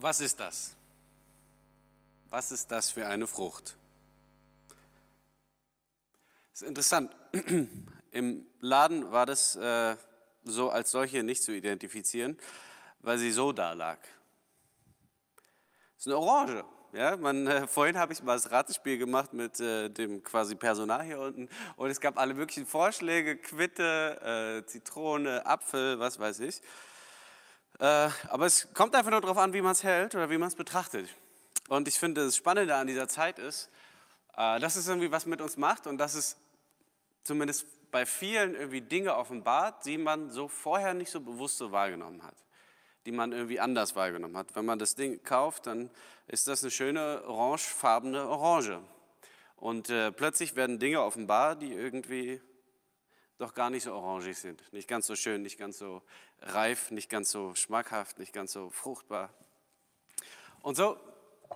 Was ist das? Was ist das für eine Frucht? Das ist interessant. Im Laden war das äh, so als solche nicht zu identifizieren, weil sie so da lag. Das ist eine Orange. Ja, man, äh, vorhin habe ich mal das Ratespiel gemacht mit äh, dem quasi Personal hier unten und es gab alle möglichen Vorschläge, Quitte, äh, Zitrone, Apfel, was weiß ich. Äh, aber es kommt einfach nur darauf an, wie man es hält oder wie man es betrachtet. Und ich finde, das Spannende an dieser Zeit ist, äh, dass es irgendwie was mit uns macht und dass es zumindest bei vielen irgendwie Dinge offenbart, die man so vorher nicht so bewusst so wahrgenommen hat, die man irgendwie anders wahrgenommen hat. Wenn man das Ding kauft, dann ist das eine schöne orangefarbene Orange. Und äh, plötzlich werden Dinge offenbar, die irgendwie doch gar nicht so orangig sind. Nicht ganz so schön, nicht ganz so reif, nicht ganz so schmackhaft, nicht ganz so fruchtbar. Und so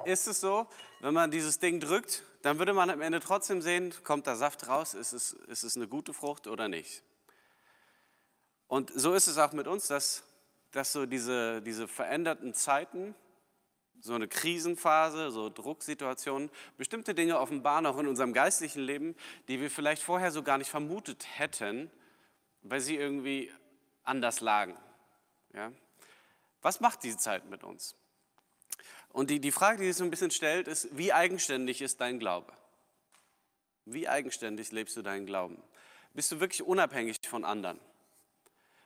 ist es so, wenn man dieses Ding drückt, dann würde man am Ende trotzdem sehen, kommt da Saft raus, ist es, ist es eine gute Frucht oder nicht. Und so ist es auch mit uns, dass, dass so diese, diese veränderten Zeiten, so eine Krisenphase, so Drucksituationen, bestimmte Dinge offenbaren auch in unserem geistlichen Leben, die wir vielleicht vorher so gar nicht vermutet hätten, weil sie irgendwie anders lagen. Ja? Was macht diese Zeit mit uns? Und die, die Frage, die sich so ein bisschen stellt, ist, wie eigenständig ist dein Glaube? Wie eigenständig lebst du deinen Glauben? Bist du wirklich unabhängig von anderen?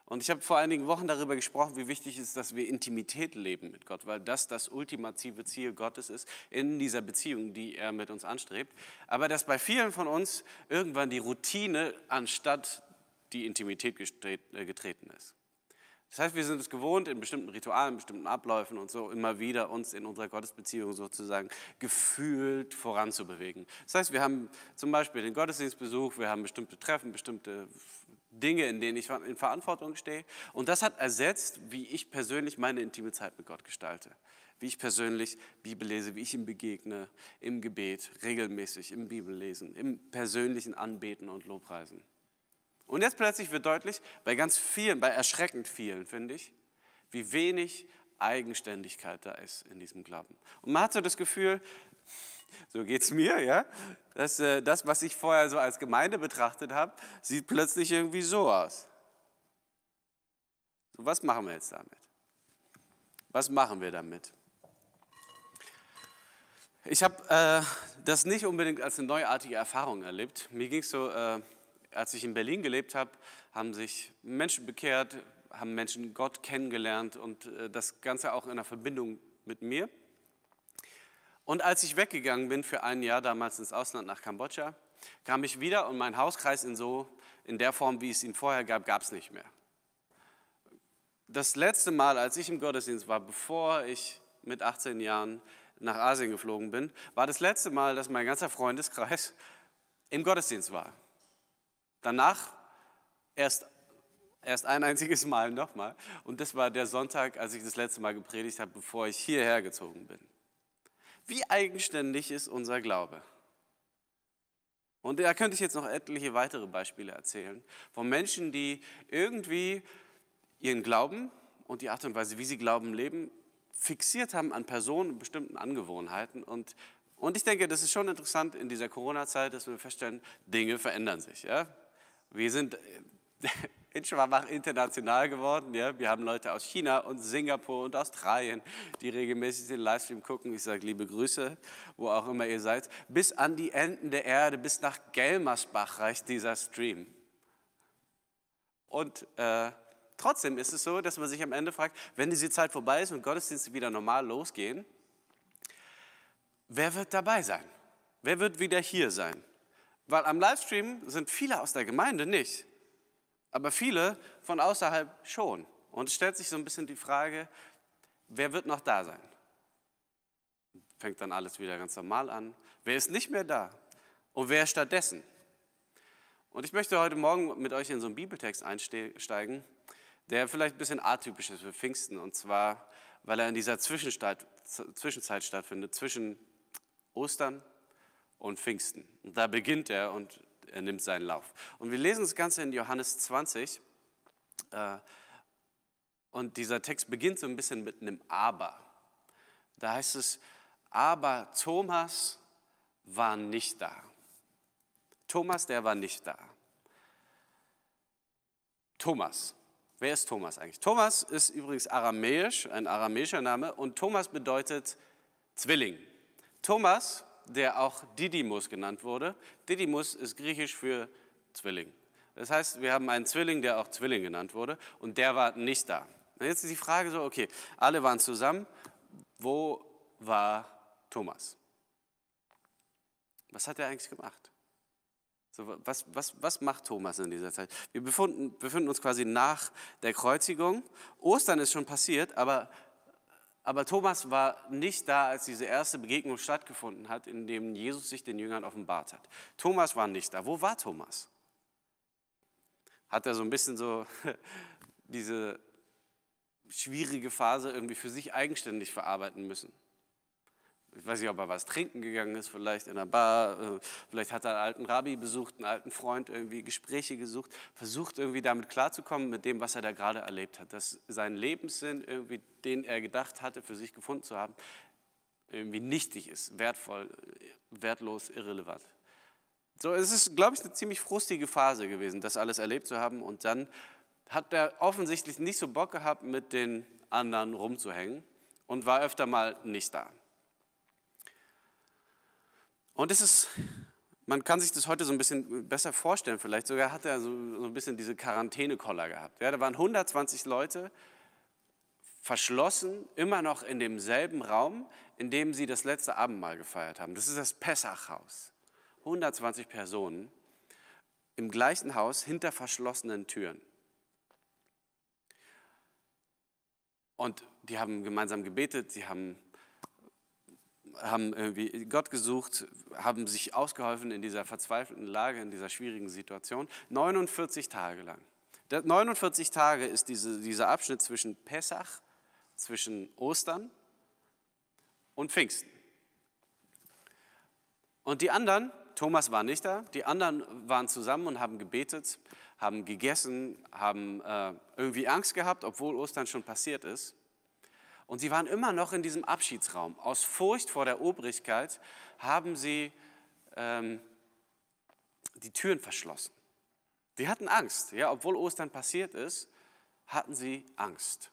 Und ich habe vor einigen Wochen darüber gesprochen, wie wichtig es ist, dass wir Intimität leben mit Gott, weil das das ultimative Ziel Gottes ist in dieser Beziehung, die er mit uns anstrebt. Aber dass bei vielen von uns irgendwann die Routine anstatt die Intimität äh, getreten ist. Das heißt, wir sind es gewohnt, in bestimmten Ritualen, in bestimmten Abläufen und so immer wieder uns in unserer Gottesbeziehung sozusagen gefühlt voranzubewegen. Das heißt, wir haben zum Beispiel den Gottesdienstbesuch, wir haben bestimmte Treffen, bestimmte Dinge, in denen ich in Verantwortung stehe. Und das hat ersetzt, wie ich persönlich meine intime Zeit mit Gott gestalte. Wie ich persönlich Bibel lese, wie ich ihm begegne, im Gebet, regelmäßig, im Bibellesen, im persönlichen Anbeten und Lobpreisen. Und jetzt plötzlich wird deutlich, bei ganz vielen, bei erschreckend vielen, finde ich, wie wenig Eigenständigkeit da ist in diesem Glauben. Und man hat so das Gefühl, so geht es mir, ja, dass äh, das, was ich vorher so als Gemeinde betrachtet habe, sieht plötzlich irgendwie so aus. So, was machen wir jetzt damit? Was machen wir damit? Ich habe äh, das nicht unbedingt als eine neuartige Erfahrung erlebt. Mir ging es so, äh, als ich in Berlin gelebt habe, haben sich Menschen bekehrt, haben Menschen Gott kennengelernt und äh, das Ganze auch in einer Verbindung mit mir. Und als ich weggegangen bin für ein Jahr damals ins Ausland nach Kambodscha, kam ich wieder und mein Hauskreis in so in der Form, wie es ihn vorher gab, gab es nicht mehr. Das letzte Mal, als ich im Gottesdienst war, bevor ich mit 18 Jahren nach Asien geflogen bin, war das letzte Mal, dass mein ganzer Freundeskreis im Gottesdienst war. Danach erst, erst ein einziges Mal nochmal. Und das war der Sonntag, als ich das letzte Mal gepredigt habe, bevor ich hierher gezogen bin. Wie eigenständig ist unser Glaube? Und da könnte ich jetzt noch etliche weitere Beispiele erzählen von Menschen, die irgendwie ihren Glauben und die Art und Weise, wie sie Glauben leben, fixiert haben an Personen und bestimmten Angewohnheiten. Und, und ich denke, das ist schon interessant in dieser Corona-Zeit, dass wir feststellen, Dinge verändern sich. Ja? Wir sind in Schwabach international geworden. Ja? Wir haben Leute aus China und Singapur und Australien, die regelmäßig den Livestream gucken. Ich sage liebe Grüße, wo auch immer ihr seid. Bis an die Enden der Erde, bis nach Gelmersbach reicht dieser Stream. Und äh, trotzdem ist es so, dass man sich am Ende fragt, wenn diese Zeit vorbei ist und Gottesdienste wieder normal losgehen, wer wird dabei sein? Wer wird wieder hier sein? Weil am Livestream sind viele aus der Gemeinde nicht, aber viele von außerhalb schon. Und es stellt sich so ein bisschen die Frage, wer wird noch da sein? Fängt dann alles wieder ganz normal an. Wer ist nicht mehr da? Und wer stattdessen? Und ich möchte heute Morgen mit euch in so einen Bibeltext einsteigen, der vielleicht ein bisschen atypisch ist für Pfingsten. Und zwar, weil er in dieser Zwischenzeit, stattfindet, zwischen Ostern und Pfingsten. Und da beginnt er und er nimmt seinen Lauf. Und wir lesen das Ganze in Johannes 20. Äh, und dieser Text beginnt so ein bisschen mit einem Aber. Da heißt es, aber Thomas war nicht da. Thomas, der war nicht da. Thomas. Wer ist Thomas eigentlich? Thomas ist übrigens aramäisch, ein aramäischer Name, und Thomas bedeutet Zwilling. Thomas, der auch Didymus genannt wurde, Didymus ist griechisch für Zwilling. Das heißt, wir haben einen Zwilling, der auch Zwilling genannt wurde, und der war nicht da. Und jetzt ist die Frage so, okay, alle waren zusammen, wo war Thomas? Was hat er eigentlich gemacht? So, was, was, was macht Thomas in dieser Zeit? Wir befinden, befinden uns quasi nach der Kreuzigung. Ostern ist schon passiert, aber, aber Thomas war nicht da, als diese erste Begegnung stattgefunden hat, in dem Jesus sich den Jüngern offenbart hat. Thomas war nicht da. Wo war Thomas? Hat er so ein bisschen so diese schwierige Phase irgendwie für sich eigenständig verarbeiten müssen? Ich weiß nicht, ob er was trinken gegangen ist, vielleicht in einer Bar, äh, vielleicht hat er einen alten Rabbi besucht, einen alten Freund, irgendwie Gespräche gesucht, versucht irgendwie damit klarzukommen mit dem, was er da gerade erlebt hat, dass sein Lebenssinn, irgendwie, den er gedacht hatte, für sich gefunden zu haben, irgendwie nichtig ist, wertvoll, wertlos, irrelevant. So, es ist, glaube ich, eine ziemlich frustige Phase gewesen, das alles erlebt zu haben und dann hat er offensichtlich nicht so Bock gehabt, mit den anderen rumzuhängen und war öfter mal nicht da. Und es ist, man kann sich das heute so ein bisschen besser vorstellen, vielleicht sogar hat er so, so ein bisschen diese Quarantänekoller gehabt. Ja, da waren 120 Leute verschlossen, immer noch in demselben Raum, in dem sie das letzte Abendmahl gefeiert haben. Das ist das Pessachhaus. 120 Personen im gleichen Haus hinter verschlossenen Türen. Und die haben gemeinsam gebetet, sie haben haben irgendwie Gott gesucht, haben sich ausgeholfen in dieser verzweifelten Lage, in dieser schwierigen Situation. 49 Tage lang. 49 Tage ist diese, dieser Abschnitt zwischen Pessach, zwischen Ostern und Pfingsten. Und die anderen, Thomas war nicht da, die anderen waren zusammen und haben gebetet, haben gegessen, haben äh, irgendwie Angst gehabt, obwohl Ostern schon passiert ist. Und sie waren immer noch in diesem Abschiedsraum. Aus Furcht vor der Obrigkeit haben sie ähm, die Türen verschlossen. Sie hatten Angst, ja, obwohl Ostern passiert ist, hatten sie Angst.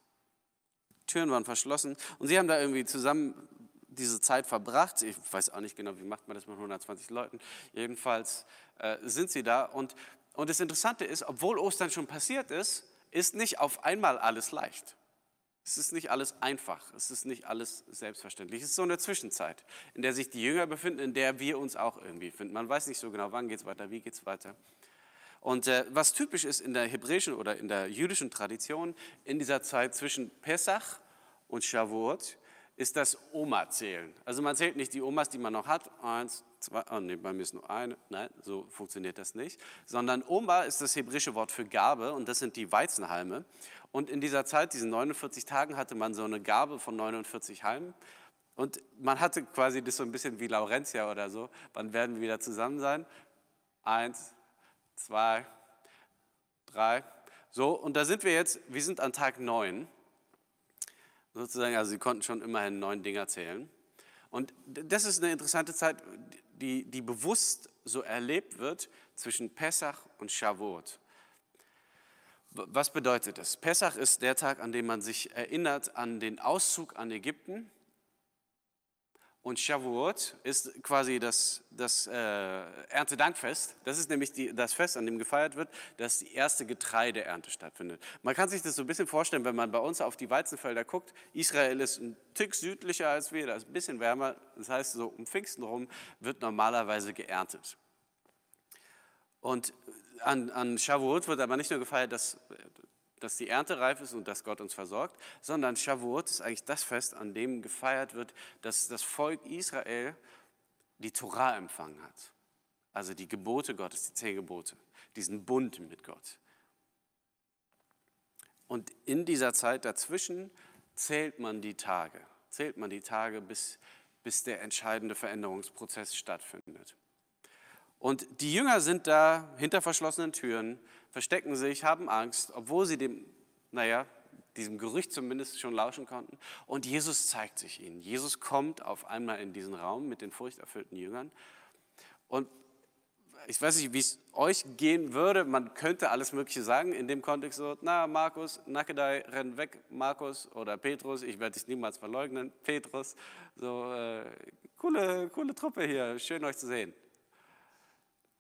Türen waren verschlossen und sie haben da irgendwie zusammen diese Zeit verbracht. Ich weiß auch nicht genau, wie macht man das mit 120 Leuten. Jedenfalls äh, sind sie da und, und das Interessante ist, obwohl Ostern schon passiert ist, ist nicht auf einmal alles leicht. Es ist nicht alles einfach, es ist nicht alles selbstverständlich. Es ist so eine Zwischenzeit, in der sich die Jünger befinden, in der wir uns auch irgendwie finden. Man weiß nicht so genau, wann geht es weiter, wie geht es weiter. Und äh, was typisch ist in der hebräischen oder in der jüdischen Tradition, in dieser Zeit zwischen Pessach und Shavuot, ist das Oma-Zählen. Also man zählt nicht die Omas, die man noch hat, eins, zwei, oh nee, bei mir ist nur eine, nein, so funktioniert das nicht, sondern Oma ist das hebräische Wort für Gabe und das sind die Weizenhalme. Und in dieser Zeit, diesen 49 Tagen, hatte man so eine Gabe von 49 Halmen. Und man hatte quasi das so ein bisschen wie Laurentia oder so. Wann werden wir wieder zusammen sein? Eins, zwei, drei. So, und da sind wir jetzt, wir sind an Tag neun. Sozusagen, also sie konnten schon immerhin neun Dinger zählen. Und das ist eine interessante Zeit, die, die bewusst so erlebt wird zwischen Pessach und Shavuot. Was bedeutet das? Pessach ist der Tag, an dem man sich erinnert an den Auszug an Ägypten. Und Shavuot ist quasi das, das äh, Erntedankfest. Das ist nämlich die, das Fest, an dem gefeiert wird, dass die erste Getreideernte stattfindet. Man kann sich das so ein bisschen vorstellen, wenn man bei uns auf die Weizenfelder guckt. Israel ist ein Tick südlicher als wir, da ist ein bisschen wärmer. Das heißt, so um Pfingsten rum wird normalerweise geerntet. Und an, an Shavuot wird aber nicht nur gefeiert, dass, dass die Ernte reif ist und dass Gott uns versorgt, sondern Shavuot ist eigentlich das Fest, an dem gefeiert wird, dass das Volk Israel die Torah empfangen hat. Also die Gebote Gottes, die zehn Gebote, diesen Bund mit Gott. Und in dieser Zeit dazwischen zählt man die Tage, zählt man die Tage, bis, bis der entscheidende Veränderungsprozess stattfindet. Und die Jünger sind da hinter verschlossenen Türen, verstecken sich, haben Angst, obwohl sie dem, naja, diesem Gerücht zumindest schon lauschen konnten. Und Jesus zeigt sich ihnen. Jesus kommt auf einmal in diesen Raum mit den furchterfüllten Jüngern. Und ich weiß nicht, wie es euch gehen würde. Man könnte alles Mögliche sagen in dem Kontext so, na Markus, Nakedai, renn weg, Markus oder Petrus, ich werde dich niemals verleugnen, Petrus, so äh, coole, coole Truppe hier, schön euch zu sehen.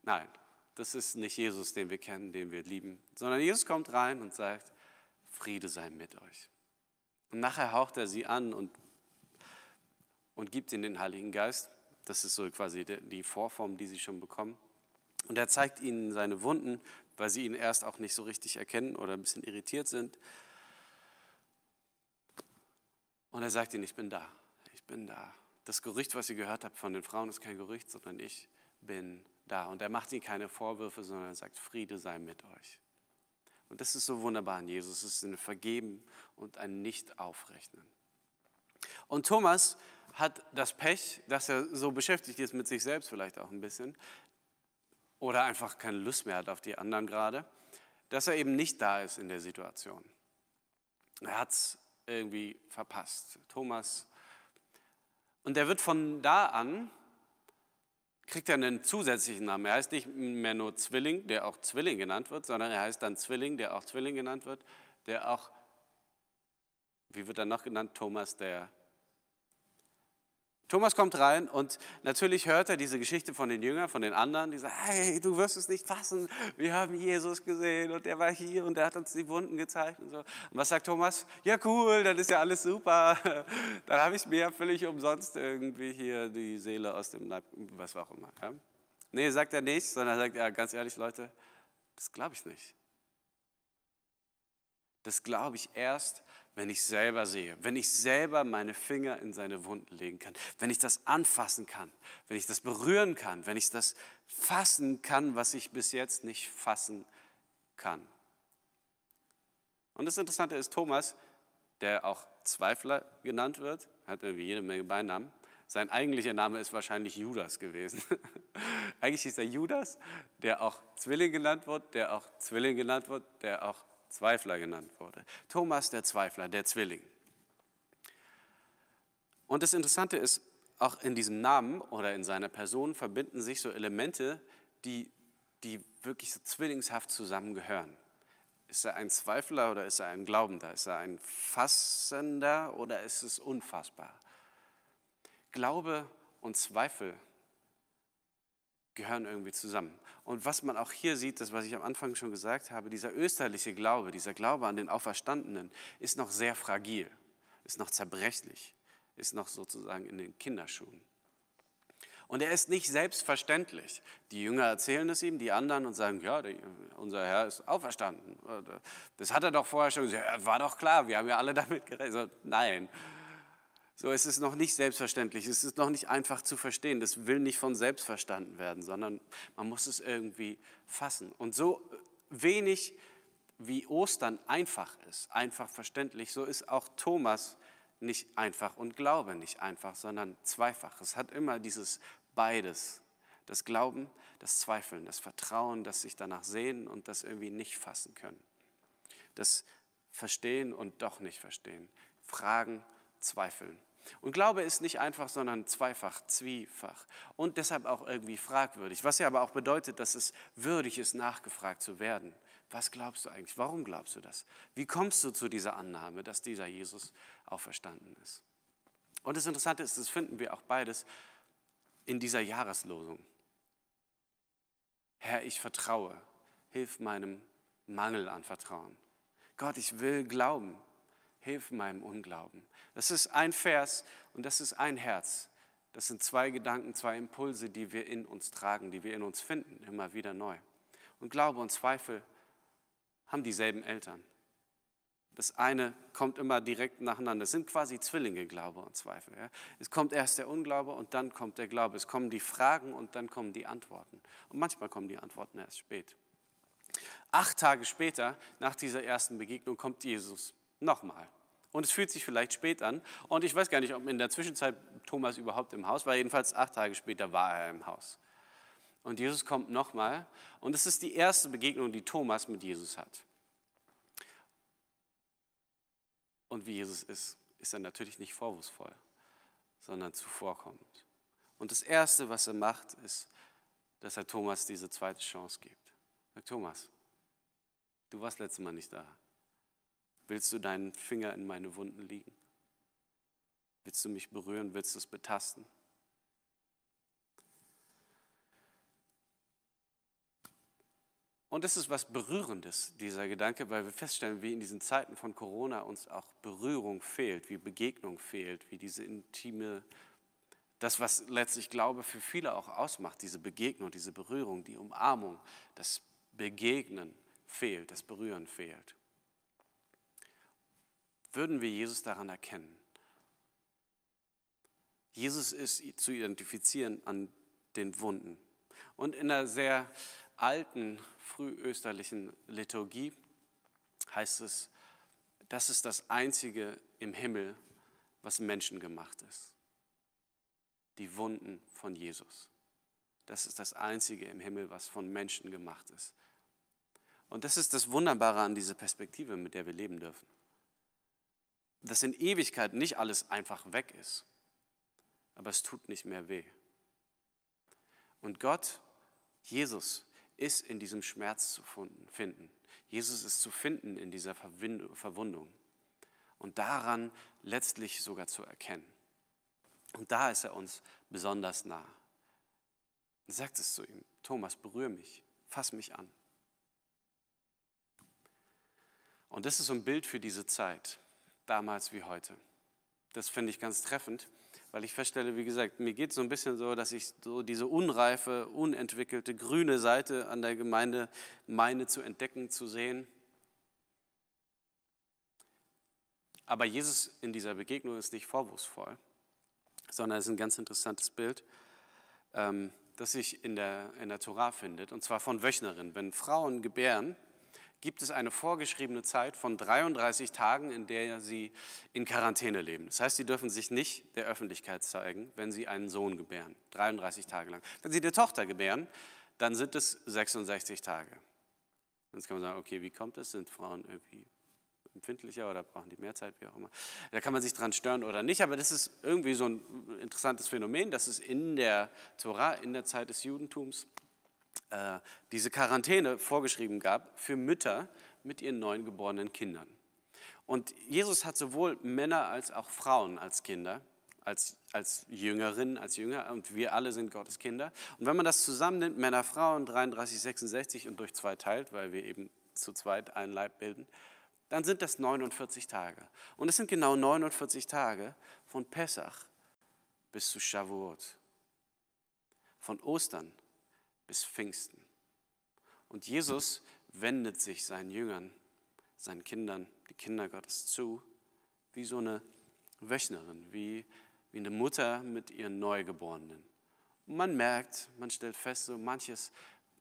Nein, das ist nicht Jesus, den wir kennen, den wir lieben, sondern Jesus kommt rein und sagt, Friede sei mit euch. Und nachher haucht er sie an und, und gibt ihnen den Heiligen Geist. Das ist so quasi die Vorform, die sie schon bekommen. Und er zeigt ihnen seine Wunden, weil sie ihn erst auch nicht so richtig erkennen oder ein bisschen irritiert sind. Und er sagt ihnen, ich bin da, ich bin da. Das Gerücht, was ihr gehört habt von den Frauen, ist kein Gerücht, sondern ich bin da. Und er macht ihnen keine Vorwürfe, sondern er sagt, Friede sei mit euch. Und das ist so wunderbar an Jesus. Es ist ein Vergeben und ein Nicht-Aufrechnen. Und Thomas hat das Pech, dass er so beschäftigt ist mit sich selbst vielleicht auch ein bisschen, oder einfach keine Lust mehr hat auf die anderen gerade, dass er eben nicht da ist in der Situation. Er hat es irgendwie verpasst. Thomas. Und er wird von da an, kriegt er einen zusätzlichen Namen. Er heißt nicht mehr nur Zwilling, der auch Zwilling genannt wird, sondern er heißt dann Zwilling, der auch Zwilling genannt wird, der auch, wie wird er noch genannt, Thomas der Thomas kommt rein und natürlich hört er diese Geschichte von den Jüngern, von den anderen, die sagen, hey, du wirst es nicht fassen, wir haben Jesus gesehen und der war hier und der hat uns die Wunden gezeigt und so. Und was sagt Thomas? Ja cool, dann ist ja alles super, dann habe ich mir ja völlig umsonst irgendwie hier die Seele aus dem Leib, was auch immer. Ja? Nee, sagt er nicht, sondern sagt, ja ganz ehrlich Leute, das glaube ich nicht. Das glaube ich erst, wenn ich selber sehe, wenn ich selber meine Finger in seine Wunden legen kann, wenn ich das anfassen kann, wenn ich das berühren kann, wenn ich das fassen kann, was ich bis jetzt nicht fassen kann. Und das Interessante ist, Thomas, der auch Zweifler genannt wird, hat irgendwie jede Menge Beinamen. Sein eigentlicher Name ist wahrscheinlich Judas gewesen. Eigentlich ist er Judas, der auch Zwilling genannt wird, der auch Zwilling genannt wird, der auch Zweifler genannt wurde. Thomas der Zweifler, der Zwilling. Und das Interessante ist, auch in diesem Namen oder in seiner Person verbinden sich so Elemente, die, die wirklich so zwillingshaft zusammengehören. Ist er ein Zweifler oder ist er ein Glaubender? Ist er ein Fassender oder ist es unfassbar? Glaube und Zweifel gehören irgendwie zusammen. Und was man auch hier sieht, das, was ich am Anfang schon gesagt habe, dieser österliche Glaube, dieser Glaube an den Auferstandenen, ist noch sehr fragil, ist noch zerbrechlich, ist noch sozusagen in den Kinderschuhen. Und er ist nicht selbstverständlich. Die Jünger erzählen es ihm, die anderen und sagen, ja, unser Herr ist auferstanden. Das hat er doch vorher schon gesagt, war doch klar, wir haben ja alle damit gerechnet. Nein, so, es ist noch nicht selbstverständlich, es ist noch nicht einfach zu verstehen. Das will nicht von selbst verstanden werden, sondern man muss es irgendwie fassen. Und so wenig wie Ostern einfach ist, einfach verständlich, so ist auch Thomas nicht einfach und Glaube nicht einfach, sondern zweifach. Es hat immer dieses beides. Das Glauben, das Zweifeln, das Vertrauen, das sich danach sehen und das irgendwie nicht fassen können. Das Verstehen und doch nicht verstehen. Fragen zweifeln. Und Glaube ist nicht einfach, sondern zweifach, zwiefach und deshalb auch irgendwie fragwürdig, was ja aber auch bedeutet, dass es würdig ist, nachgefragt zu werden. Was glaubst du eigentlich? Warum glaubst du das? Wie kommst du zu dieser Annahme, dass dieser Jesus auferstanden ist? Und das Interessante ist, das finden wir auch beides in dieser Jahreslosung. Herr, ich vertraue, hilf meinem Mangel an Vertrauen. Gott, ich will glauben, hilf meinem Unglauben. Das ist ein Vers und das ist ein Herz. Das sind zwei Gedanken, zwei Impulse, die wir in uns tragen, die wir in uns finden, immer wieder neu. Und Glaube und Zweifel haben dieselben Eltern. Das eine kommt immer direkt nacheinander. Es sind quasi Zwillinge, Glaube und Zweifel. Ja? Es kommt erst der Unglaube und dann kommt der Glaube. Es kommen die Fragen und dann kommen die Antworten. Und manchmal kommen die Antworten erst spät. Acht Tage später, nach dieser ersten Begegnung, kommt Jesus nochmal. Und es fühlt sich vielleicht spät an. Und ich weiß gar nicht, ob in der Zwischenzeit Thomas überhaupt im Haus war. Jedenfalls acht Tage später war er im Haus. Und Jesus kommt nochmal. Und es ist die erste Begegnung, die Thomas mit Jesus hat. und wie Jesus ist, ist er natürlich nicht vorwurfsvoll, sondern zuvorkommend. Und das Erste, was er macht, ist, dass er Thomas diese zweite Chance gibt. Sagt Thomas, du warst letztes Mal nicht da. Willst du deinen Finger in meine Wunden liegen? Willst du mich berühren? Willst du es betasten? Und es ist was Berührendes, dieser Gedanke, weil wir feststellen, wie in diesen Zeiten von Corona uns auch Berührung fehlt, wie Begegnung fehlt, wie diese intime, das, was letztlich Glaube für viele auch ausmacht, diese Begegnung, diese Berührung, die Umarmung, das Begegnen fehlt, das Berühren fehlt. Würden wir Jesus daran erkennen? Jesus ist zu identifizieren an den Wunden. Und in einer sehr alten frühösterlichen Liturgie heißt es, das ist das Einzige im Himmel, was menschengemacht ist. Die Wunden von Jesus. Das ist das Einzige im Himmel, was von Menschen gemacht ist. Und das ist das Wunderbare an dieser Perspektive, mit der wir leben dürfen. Dass in Ewigkeit nicht alles einfach weg ist, aber es tut nicht mehr weh. Und Gott, Jesus, ist in diesem Schmerz zu finden. Jesus ist zu finden in dieser Verwundung und daran letztlich sogar zu erkennen. Und da ist er uns besonders nah. Er sagt es zu ihm, Thomas, berühre mich, fass mich an. Und das ist so ein Bild für diese Zeit, damals wie heute. Das finde ich ganz treffend weil ich feststelle, wie gesagt, mir geht es so ein bisschen so, dass ich so diese unreife, unentwickelte grüne Seite an der Gemeinde meine zu entdecken, zu sehen. Aber Jesus in dieser Begegnung ist nicht vorwurfsvoll, sondern es ist ein ganz interessantes Bild, ähm, das sich in der, in der Torah findet, und zwar von Wöchnerinnen. Wenn Frauen gebären, gibt es eine vorgeschriebene Zeit von 33 Tagen, in der sie in Quarantäne leben. Das heißt, sie dürfen sich nicht der Öffentlichkeit zeigen, wenn sie einen Sohn gebären. 33 Tage lang. Wenn sie eine Tochter gebären, dann sind es 66 Tage. Jetzt kann man sagen, okay, wie kommt es? Sind Frauen irgendwie empfindlicher oder brauchen die mehr Zeit, wie auch immer. Da kann man sich dran stören oder nicht, aber das ist irgendwie so ein interessantes Phänomen, dass es in der Torah, in der Zeit des Judentums, äh, diese Quarantäne vorgeschrieben gab für Mütter mit ihren neuen geborenen Kindern. Und Jesus hat sowohl Männer als auch Frauen als Kinder, als, als Jüngerinnen, als Jünger, und wir alle sind Gottes Kinder. Und wenn man das zusammennimmt, Männer, Frauen, 33, 66 und durch zwei teilt, weil wir eben zu zweit einen Leib bilden, dann sind das 49 Tage. Und es sind genau 49 Tage von Pessach bis zu Shavuot, von Ostern bis Pfingsten. Und Jesus wendet sich seinen Jüngern, seinen Kindern, die Kinder Gottes zu, wie so eine Wöchnerin, wie, wie eine Mutter mit ihren Neugeborenen. Und man merkt, man stellt fest, so manches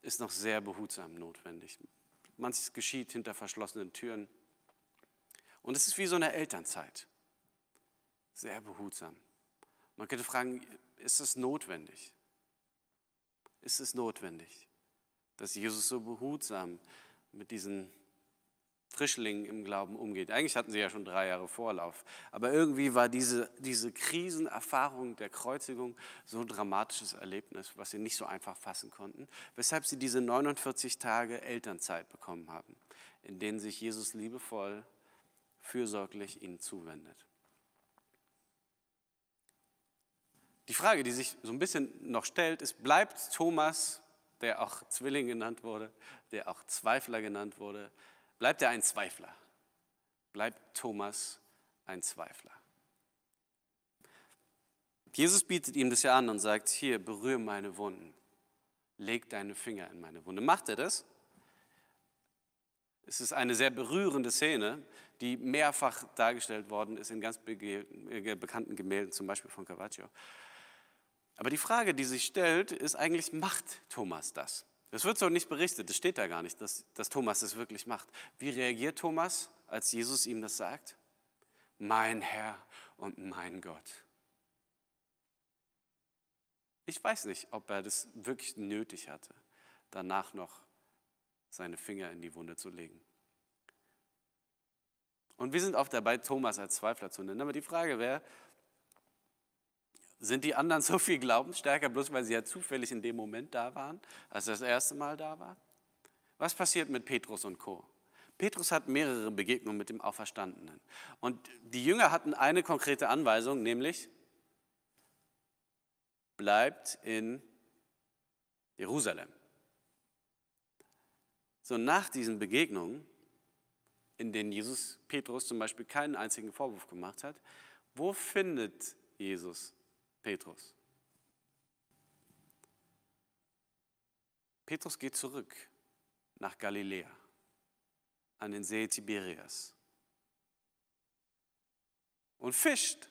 ist noch sehr behutsam notwendig. Manches geschieht hinter verschlossenen Türen. Und es ist wie so eine Elternzeit. Sehr behutsam. Man könnte fragen, ist es notwendig? Ist es notwendig, dass Jesus so behutsam mit diesen Frischlingen im Glauben umgeht. Eigentlich hatten sie ja schon drei Jahre Vorlauf, aber irgendwie war diese, diese Krisenerfahrung der Kreuzigung so ein dramatisches Erlebnis, was sie nicht so einfach fassen konnten, weshalb sie diese 49 Tage Elternzeit bekommen haben, in denen sich Jesus liebevoll, fürsorglich ihnen zuwendet. Die Frage, die sich so ein bisschen noch stellt, ist, bleibt Thomas, der auch Zwilling genannt wurde, der auch Zweifler genannt wurde, bleibt er ein Zweifler? Bleibt Thomas ein Zweifler? Jesus bietet ihm das ja an und sagt, hier, berühre meine Wunden, leg deine Finger in meine Wunde. Macht er das? Es ist eine sehr berührende Szene, die mehrfach dargestellt worden ist in ganz bekannten Gemälden, zum Beispiel von Caravaggio. Aber die Frage, die sich stellt, ist eigentlich, macht Thomas das? Es wird so nicht berichtet, es steht da gar nicht, dass, dass Thomas es wirklich macht. Wie reagiert Thomas, als Jesus ihm das sagt? Mein Herr und mein Gott. Ich weiß nicht, ob er das wirklich nötig hatte, danach noch seine Finger in die Wunde zu legen. Und wir sind oft dabei, Thomas als Zweifler zu nennen. Aber die Frage wäre, sind die anderen so viel glaubensstärker, bloß weil sie ja zufällig in dem Moment da waren, als er das erste Mal da war? Was passiert mit Petrus und Co.? Petrus hat mehrere Begegnungen mit dem Auferstandenen. Und die Jünger hatten eine konkrete Anweisung, nämlich bleibt in Jerusalem. So nach diesen Begegnungen, in denen Jesus Petrus zum Beispiel keinen einzigen Vorwurf gemacht hat, wo findet Jesus Petrus. Petrus geht zurück nach Galiläa, an den See Tiberias und fischt.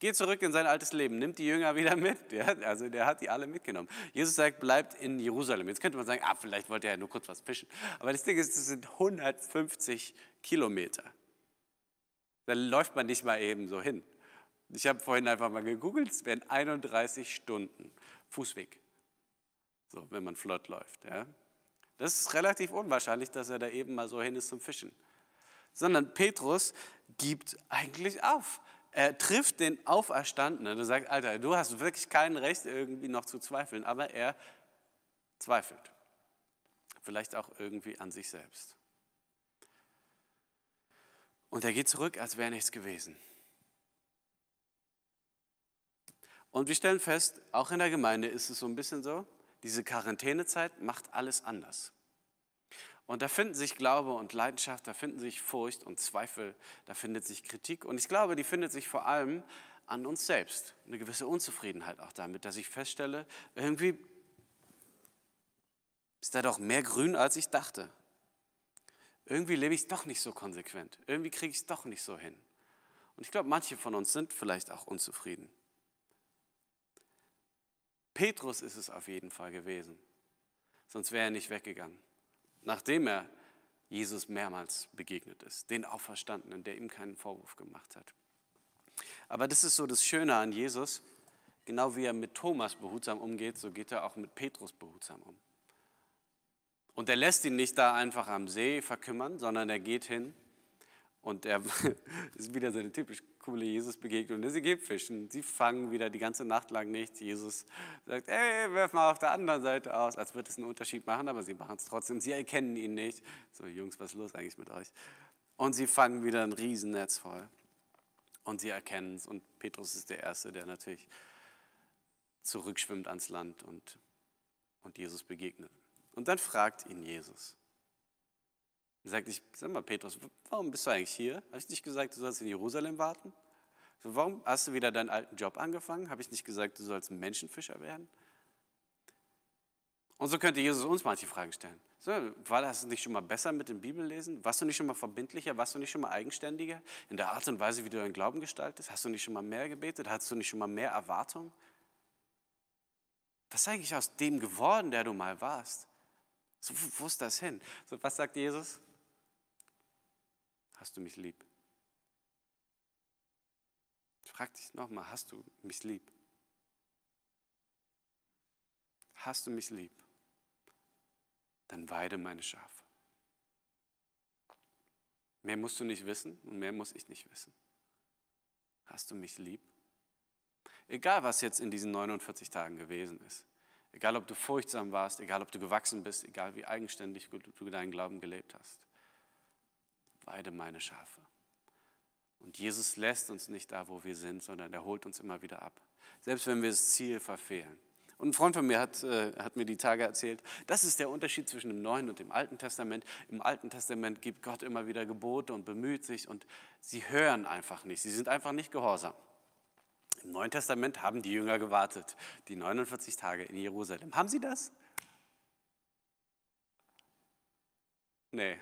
Geht zurück in sein altes Leben, nimmt die Jünger wieder mit. Ja, also der hat die alle mitgenommen. Jesus sagt, bleibt in Jerusalem. Jetzt könnte man sagen, ah, vielleicht wollte er ja nur kurz was fischen. Aber das Ding ist, das sind 150 Kilometer. Da läuft man nicht mal eben so hin. Ich habe vorhin einfach mal gegoogelt, es wären 31 Stunden Fußweg, so, wenn man flott läuft. Ja. Das ist relativ unwahrscheinlich, dass er da eben mal so hin ist zum Fischen. Sondern Petrus gibt eigentlich auf. Er trifft den Auferstandenen und sagt, Alter, du hast wirklich kein Recht, irgendwie noch zu zweifeln, aber er zweifelt. Vielleicht auch irgendwie an sich selbst. Und er geht zurück, als wäre nichts gewesen. Und wir stellen fest, auch in der Gemeinde ist es so ein bisschen so, diese Quarantänezeit macht alles anders. Und da finden sich Glaube und Leidenschaft, da finden sich Furcht und Zweifel, da findet sich Kritik. Und ich glaube, die findet sich vor allem an uns selbst. Eine gewisse Unzufriedenheit auch damit, dass ich feststelle, irgendwie ist da doch mehr grün, als ich dachte. Irgendwie lebe ich es doch nicht so konsequent. Irgendwie kriege ich es doch nicht so hin. Und ich glaube, manche von uns sind vielleicht auch unzufrieden. Petrus ist es auf jeden Fall gewesen. Sonst wäre er nicht weggegangen. Nachdem er Jesus mehrmals begegnet ist, den Auferstandenen, der ihm keinen Vorwurf gemacht hat. Aber das ist so das Schöne an Jesus. Genau wie er mit Thomas behutsam umgeht, so geht er auch mit Petrus behutsam um. Und er lässt ihn nicht da einfach am See verkümmern, sondern er geht hin und er ist wieder so eine typisch coole Jesus-Begegnung. Sie gehen fischen, sie fangen wieder die ganze Nacht lang nichts. Jesus sagt, ey, werf mal auf der anderen Seite aus, als würde es einen Unterschied machen, aber sie machen es trotzdem. Sie erkennen ihn nicht. So, Jungs, was ist los eigentlich mit euch? Und sie fangen wieder ein Riesennetz voll. Und sie erkennen es. Und Petrus ist der Erste, der natürlich zurückschwimmt ans Land und, und Jesus begegnet. Und dann fragt ihn Jesus. Er sagt, ich, sag mal, Petrus, warum bist du eigentlich hier? Habe ich nicht gesagt, du sollst in Jerusalem warten? Warum hast du wieder deinen alten Job angefangen? Habe ich nicht gesagt, du sollst Menschenfischer werden? Und so könnte Jesus uns manche Fragen stellen. So, war das nicht schon mal besser mit dem Bibellesen? Warst du nicht schon mal verbindlicher? Warst du nicht schon mal eigenständiger in der Art und Weise, wie du deinen Glauben gestaltest? Hast du nicht schon mal mehr gebetet? Hast du nicht schon mal mehr Erwartung? Was ist eigentlich aus dem geworden, der du mal warst? So, wo ist das hin? So, was sagt Jesus? Hast du mich lieb? Ich frage dich nochmal, hast du mich lieb? Hast du mich lieb? Dann weide meine Schafe. Mehr musst du nicht wissen und mehr muss ich nicht wissen. Hast du mich lieb? Egal, was jetzt in diesen 49 Tagen gewesen ist. Egal, ob du furchtsam warst, egal, ob du gewachsen bist, egal, wie eigenständig du deinen Glauben gelebt hast weide meine Schafe. Und Jesus lässt uns nicht da, wo wir sind, sondern er holt uns immer wieder ab. Selbst wenn wir das Ziel verfehlen. Und ein Freund von mir hat, äh, hat mir die Tage erzählt, das ist der Unterschied zwischen dem Neuen und dem Alten Testament. Im Alten Testament gibt Gott immer wieder Gebote und bemüht sich und sie hören einfach nicht. Sie sind einfach nicht gehorsam. Im Neuen Testament haben die Jünger gewartet, die 49 Tage in Jerusalem. Haben sie das? Nee,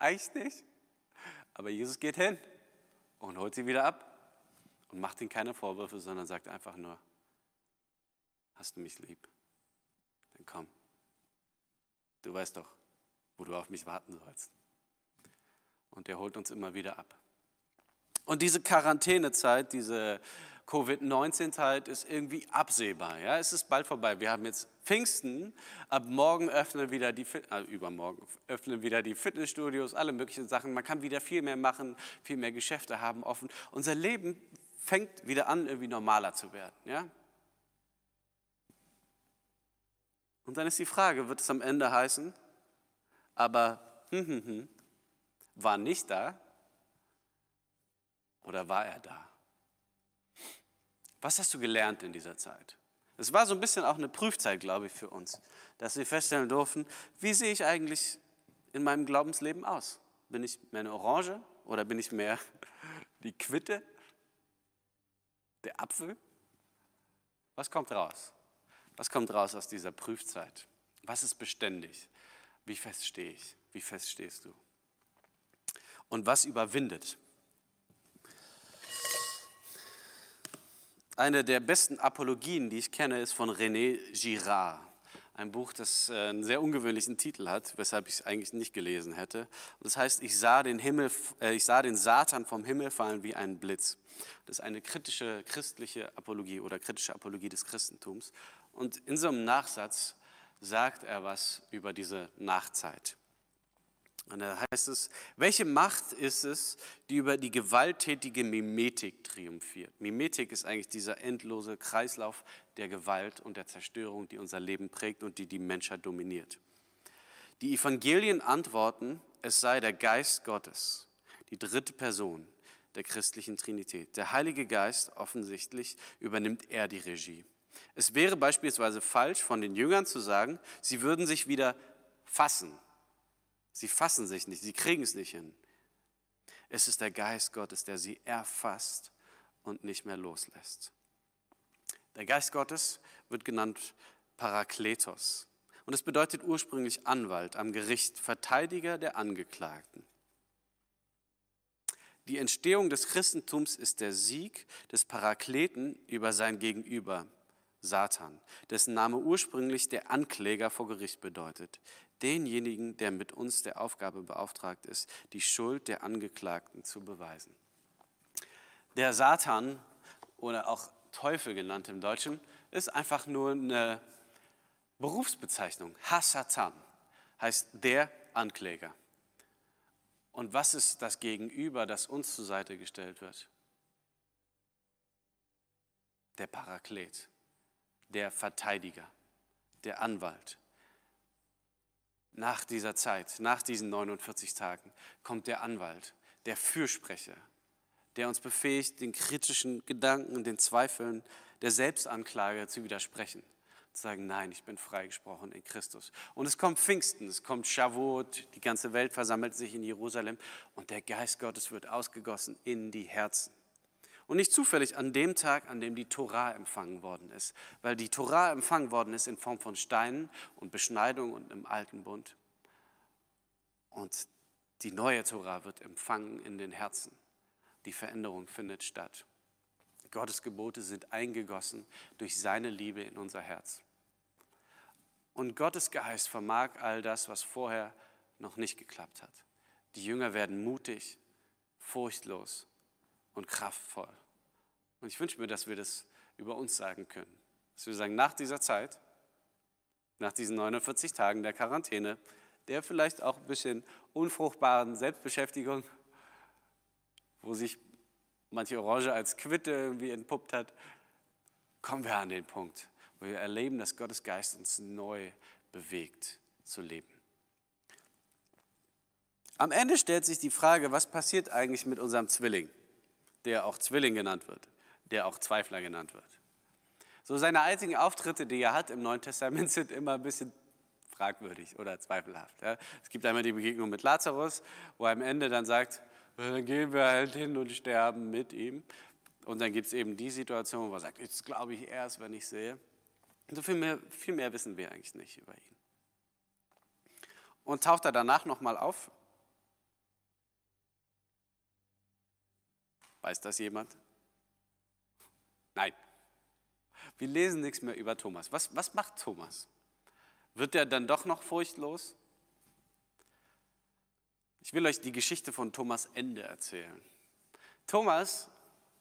eigentlich nicht. Aber Jesus geht hin und holt sie wieder ab und macht ihnen keine Vorwürfe, sondern sagt einfach nur, hast du mich lieb? Dann komm. Du weißt doch, wo du auf mich warten sollst. Und er holt uns immer wieder ab. Und diese Quarantänezeit, diese Covid-19-Zeit ist irgendwie absehbar. Ja? Es ist bald vorbei. Wir haben jetzt Pfingsten. Ab morgen öffnen wieder die, äh, übermorgen öffnen wieder die Fitnessstudios, alle möglichen Sachen. Man kann wieder viel mehr machen, viel mehr Geschäfte haben offen. Unser Leben fängt wieder an, irgendwie normaler zu werden. Ja? Und dann ist die Frage, wird es am Ende heißen, aber hm, hm, hm, war nicht da oder war er da? Was hast du gelernt in dieser Zeit? Es war so ein bisschen auch eine Prüfzeit, glaube ich, für uns, dass wir feststellen durften, wie sehe ich eigentlich in meinem Glaubensleben aus? Bin ich mehr eine Orange oder bin ich mehr die Quitte, der Apfel? Was kommt raus? Was kommt raus aus dieser Prüfzeit? Was ist beständig? Wie fest stehe ich? Wie fest stehst du? Und was überwindet? Eine der besten Apologien, die ich kenne, ist von René Girard. Ein Buch, das äh, einen sehr ungewöhnlichen Titel hat, weshalb ich es eigentlich nicht gelesen hätte. Das heißt, ich sah, den Himmel, äh, ich sah den Satan vom Himmel fallen wie ein Blitz. Das ist eine kritische christliche Apologie oder kritische Apologie des Christentums. Und in so einem Nachsatz sagt er was über diese Nachzeit. Und da heißt es, welche Macht ist es, die über die gewalttätige Mimetik triumphiert? Mimetik ist eigentlich dieser endlose Kreislauf der Gewalt und der Zerstörung, die unser Leben prägt und die die Menschheit dominiert. Die Evangelien antworten, es sei der Geist Gottes, die dritte Person der christlichen Trinität. Der Heilige Geist, offensichtlich, übernimmt er die Regie. Es wäre beispielsweise falsch von den Jüngern zu sagen, sie würden sich wieder fassen. Sie fassen sich nicht, sie kriegen es nicht hin. Es ist der Geist Gottes, der sie erfasst und nicht mehr loslässt. Der Geist Gottes wird genannt Parakletos. Und es bedeutet ursprünglich Anwalt am Gericht, Verteidiger der Angeklagten. Die Entstehung des Christentums ist der Sieg des Parakleten über sein Gegenüber, Satan, dessen Name ursprünglich der Ankläger vor Gericht bedeutet. Denjenigen, der mit uns der Aufgabe beauftragt ist, die Schuld der Angeklagten zu beweisen. Der Satan oder auch Teufel genannt im Deutschen ist einfach nur eine Berufsbezeichnung. Hasatan heißt der Ankläger. Und was ist das Gegenüber, das uns zur Seite gestellt wird? Der Paraklet der Verteidiger, der Anwalt. Nach dieser Zeit, nach diesen 49 Tagen, kommt der Anwalt, der Fürsprecher, der uns befähigt, den kritischen Gedanken den Zweifeln der Selbstanklage zu widersprechen. Zu sagen, nein, ich bin freigesprochen in Christus. Und es kommt Pfingsten, es kommt Shavuot, die ganze Welt versammelt sich in Jerusalem und der Geist Gottes wird ausgegossen in die Herzen. Und nicht zufällig an dem Tag, an dem die Torah empfangen worden ist. Weil die Torah empfangen worden ist in Form von Steinen und Beschneidung und im alten Bund. Und die neue Torah wird empfangen in den Herzen. Die Veränderung findet statt. Gottes Gebote sind eingegossen durch seine Liebe in unser Herz. Und Gottes Geist vermag all das, was vorher noch nicht geklappt hat. Die Jünger werden mutig, furchtlos und kraftvoll. Und ich wünsche mir, dass wir das über uns sagen können. Dass wir sagen, nach dieser Zeit, nach diesen 49 Tagen der Quarantäne, der vielleicht auch ein bisschen unfruchtbaren Selbstbeschäftigung, wo sich manche Orange als Quitte irgendwie entpuppt hat, kommen wir an den Punkt, wo wir erleben, dass Gottes Geist uns neu bewegt zu leben. Am Ende stellt sich die Frage, was passiert eigentlich mit unserem Zwilling? Der auch Zwilling genannt wird, der auch Zweifler genannt wird. So seine einzigen Auftritte, die er hat im Neuen Testament, sind immer ein bisschen fragwürdig oder zweifelhaft. Ja. Es gibt einmal die Begegnung mit Lazarus, wo er am Ende dann sagt, dann gehen wir halt hin und sterben mit ihm. Und dann gibt es eben die Situation, wo er sagt, jetzt glaube ich erst, wenn ich sehe. So viel mehr, viel mehr wissen wir eigentlich nicht über ihn. Und taucht er danach nochmal auf Weiß das jemand? Nein. Wir lesen nichts mehr über Thomas. Was, was macht Thomas? Wird er dann doch noch furchtlos? Ich will euch die Geschichte von Thomas Ende erzählen. Thomas,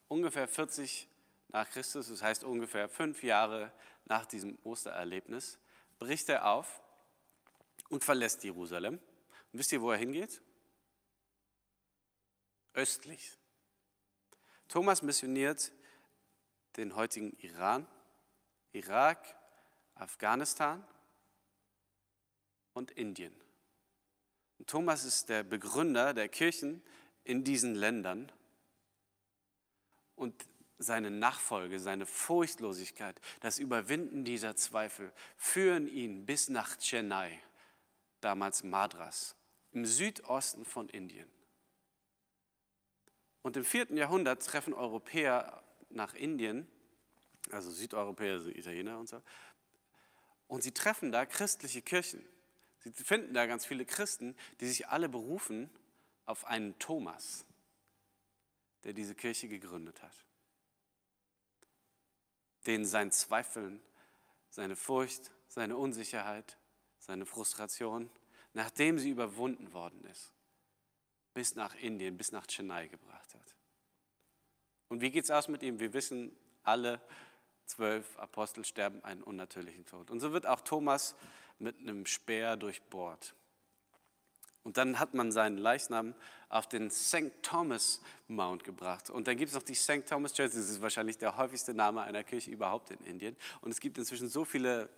ungefähr 40 nach Christus, das heißt ungefähr fünf Jahre nach diesem Ostererlebnis, bricht er auf und verlässt Jerusalem. Und wisst ihr, wo er hingeht? Östlich. Thomas missioniert den heutigen Iran, Irak, Afghanistan und Indien. Und Thomas ist der Begründer der Kirchen in diesen Ländern. Und seine Nachfolge, seine Furchtlosigkeit, das Überwinden dieser Zweifel führen ihn bis nach Chennai, damals Madras, im Südosten von Indien. Und im vierten Jahrhundert treffen Europäer nach Indien, also Südeuropäer, also Italiener und so, und sie treffen da christliche Kirchen. Sie finden da ganz viele Christen, die sich alle berufen auf einen Thomas, der diese Kirche gegründet hat. Den sein Zweifeln, seine Furcht, seine Unsicherheit, seine Frustration, nachdem sie überwunden worden ist, bis nach Indien, bis nach Chennai gebracht hat. Und wie geht es aus mit ihm? Wir wissen alle, zwölf Apostel sterben einen unnatürlichen Tod. Und so wird auch Thomas mit einem Speer durchbohrt. Und dann hat man seinen Leichnam auf den St. Thomas Mount gebracht. Und dann gibt es noch die St. Thomas Church, das ist wahrscheinlich der häufigste Name einer Kirche überhaupt in Indien. Und es gibt inzwischen so viele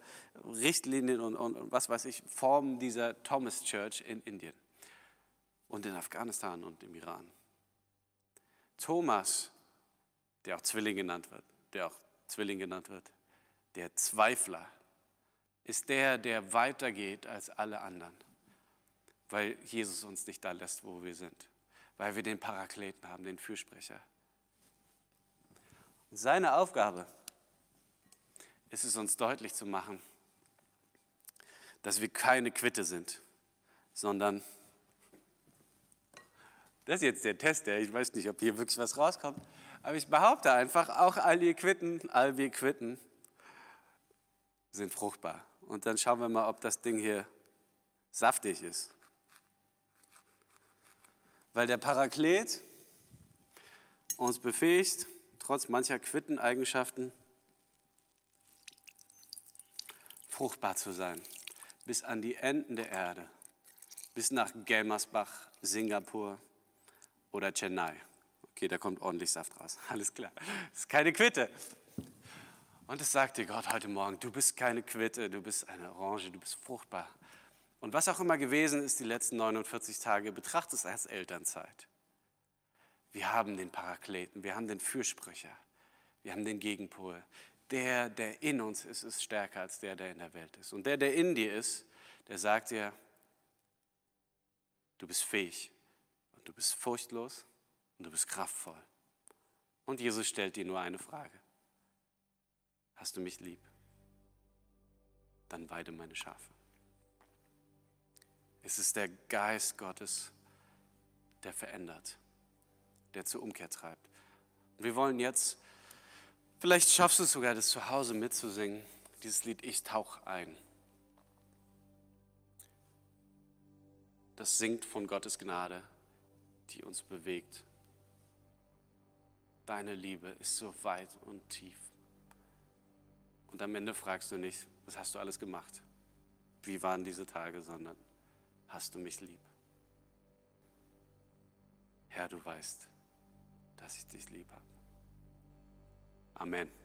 Richtlinien und, und, und was weiß ich, Formen dieser Thomas Church in Indien und in Afghanistan und im Iran. Thomas, der auch Zwilling genannt wird, der auch Zwilling genannt wird, der Zweifler, ist der, der weitergeht als alle anderen weil Jesus uns nicht da lässt, wo wir sind, weil wir den Parakleten haben, den Fürsprecher. Und seine Aufgabe ist es, uns deutlich zu machen, dass wir keine Quitte sind, sondern, das ist jetzt der Test, ich weiß nicht, ob hier wirklich was rauskommt, aber ich behaupte einfach, auch all die Quitten, all wir Quitten sind fruchtbar. Und dann schauen wir mal, ob das Ding hier saftig ist. Weil der Paraklet uns befähigt, trotz mancher Quitteneigenschaften, fruchtbar zu sein, bis an die Enden der Erde, bis nach Gelmersbach, Singapur oder Chennai. Okay, da kommt ordentlich Saft raus, alles klar. Das ist keine Quitte. Und es sagt dir Gott heute Morgen, du bist keine Quitte, du bist eine Orange, du bist fruchtbar. Und was auch immer gewesen ist die letzten 49 Tage, betrachte es als Elternzeit. Wir haben den Parakleten, wir haben den Fürsprecher, wir haben den Gegenpol. Der, der in uns ist, ist stärker als der, der in der Welt ist. Und der, der in dir ist, der sagt dir, du bist fähig du bist furchtlos und du bist kraftvoll. Und Jesus stellt dir nur eine Frage. Hast du mich lieb? Dann weide meine Schafe. Es ist der Geist Gottes, der verändert, der zur Umkehr treibt. Und wir wollen jetzt, vielleicht schaffst du es sogar, das zu Hause mitzusingen, dieses Lied Ich tauch ein. Das singt von Gottes Gnade, die uns bewegt. Deine Liebe ist so weit und tief. Und am Ende fragst du nicht, was hast du alles gemacht? Wie waren diese Tage, sondern hast du mich lieb. Herr, du weißt, dass ich dich lieb habe. Amen.